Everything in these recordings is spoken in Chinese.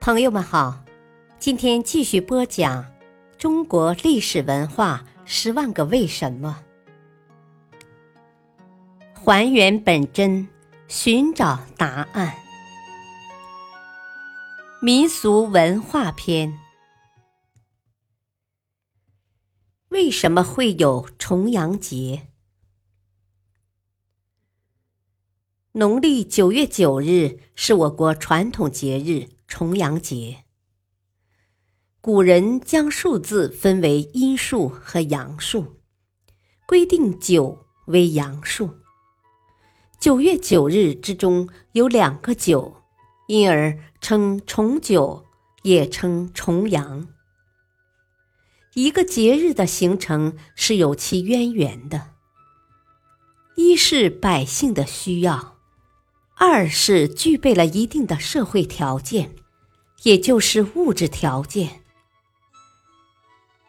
朋友们好，今天继续播讲《中国历史文化十万个为什么》，还原本真，寻找答案。民俗文化篇：为什么会有重阳节？农历九月九日是我国传统节日重阳节。古人将数字分为阴数和阳数，规定九为阳数。九月九日之中有两个九，因而称重九，也称重阳。一个节日的形成是有其渊源的，一是百姓的需要。二是具备了一定的社会条件，也就是物质条件。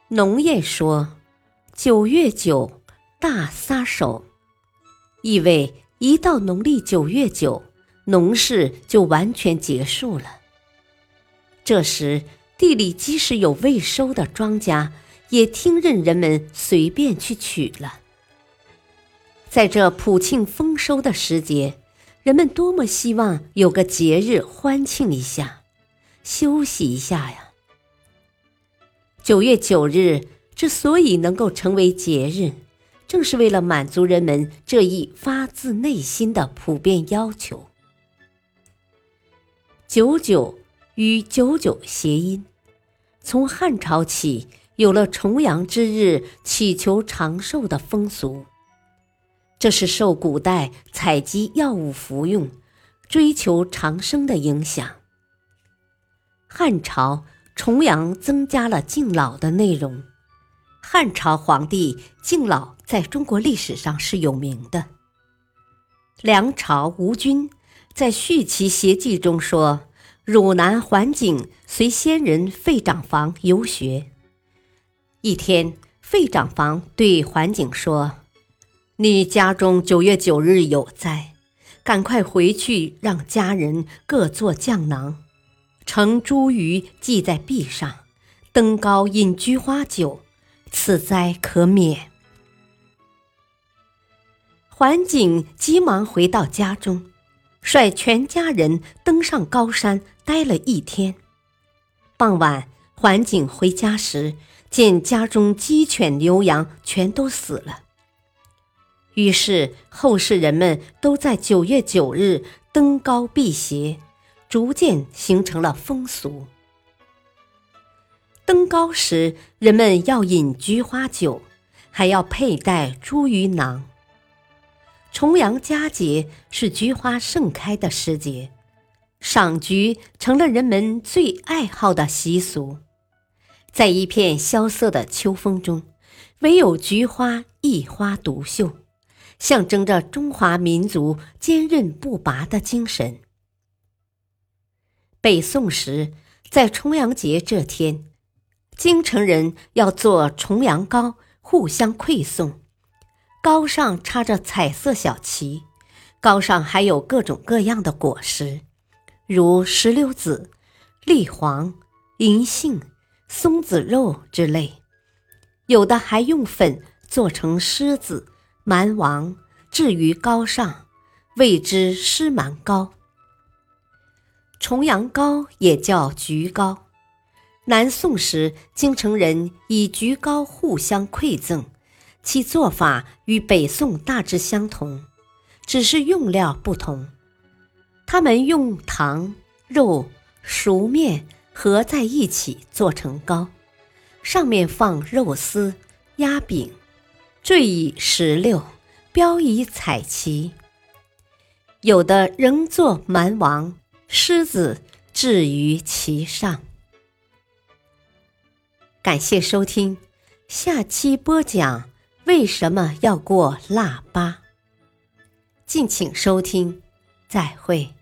农谚说：“九月九，大撒手”，意味一到农历九月九，农事就完全结束了。这时，地里即使有未收的庄稼，也听任人们随便去取了。在这普庆丰收的时节。人们多么希望有个节日欢庆一下，休息一下呀！九月九日之所以能够成为节日，正是为了满足人们这一发自内心的普遍要求。九九与九九谐音，从汉朝起有了重阳之日祈求长寿的风俗。这是受古代采集药物服用、追求长生的影响。汉朝重阳增加了敬老的内容。汉朝皇帝敬老在中国历史上是有名的。梁朝吴军在《续齐谐记》中说：“汝南桓景随先人费长房游学。一天，费长房对桓景说。”你家中九月九日有灾，赶快回去，让家人各做酱囊，盛茱萸系在壁上，登高饮菊花酒，此灾可免。桓景急忙回到家中，率全家人登上高山，待了一天。傍晚，桓景回家时，见家中鸡犬牛羊全都死了。于是，后世人们都在九月九日登高辟邪，逐渐形成了风俗。登高时，人们要饮菊花酒，还要佩戴茱萸囊。重阳佳节是菊花盛开的时节，赏菊成了人们最爱好的习俗。在一片萧瑟的秋风中，唯有菊花一花独秀。象征着中华民族坚韧不拔的精神。北宋时，在重阳节这天，京城人要做重阳糕，互相馈送。糕上插着彩色小旗，糕上还有各种各样的果实，如石榴籽、栗黄、银杏、松子肉之类。有的还用粉做成狮子。蛮王置于高上，谓之狮蛮糕。重阳糕也叫菊糕。南宋时，京城人以菊糕互相馈赠，其做法与北宋大致相同，只是用料不同。他们用糖、肉、熟面合在一起做成糕，上面放肉丝、鸭饼。缀以石榴，标以彩旗。有的仍作蛮王、狮子置于其上。感谢收听，下期播讲为什么要过腊八。敬请收听，再会。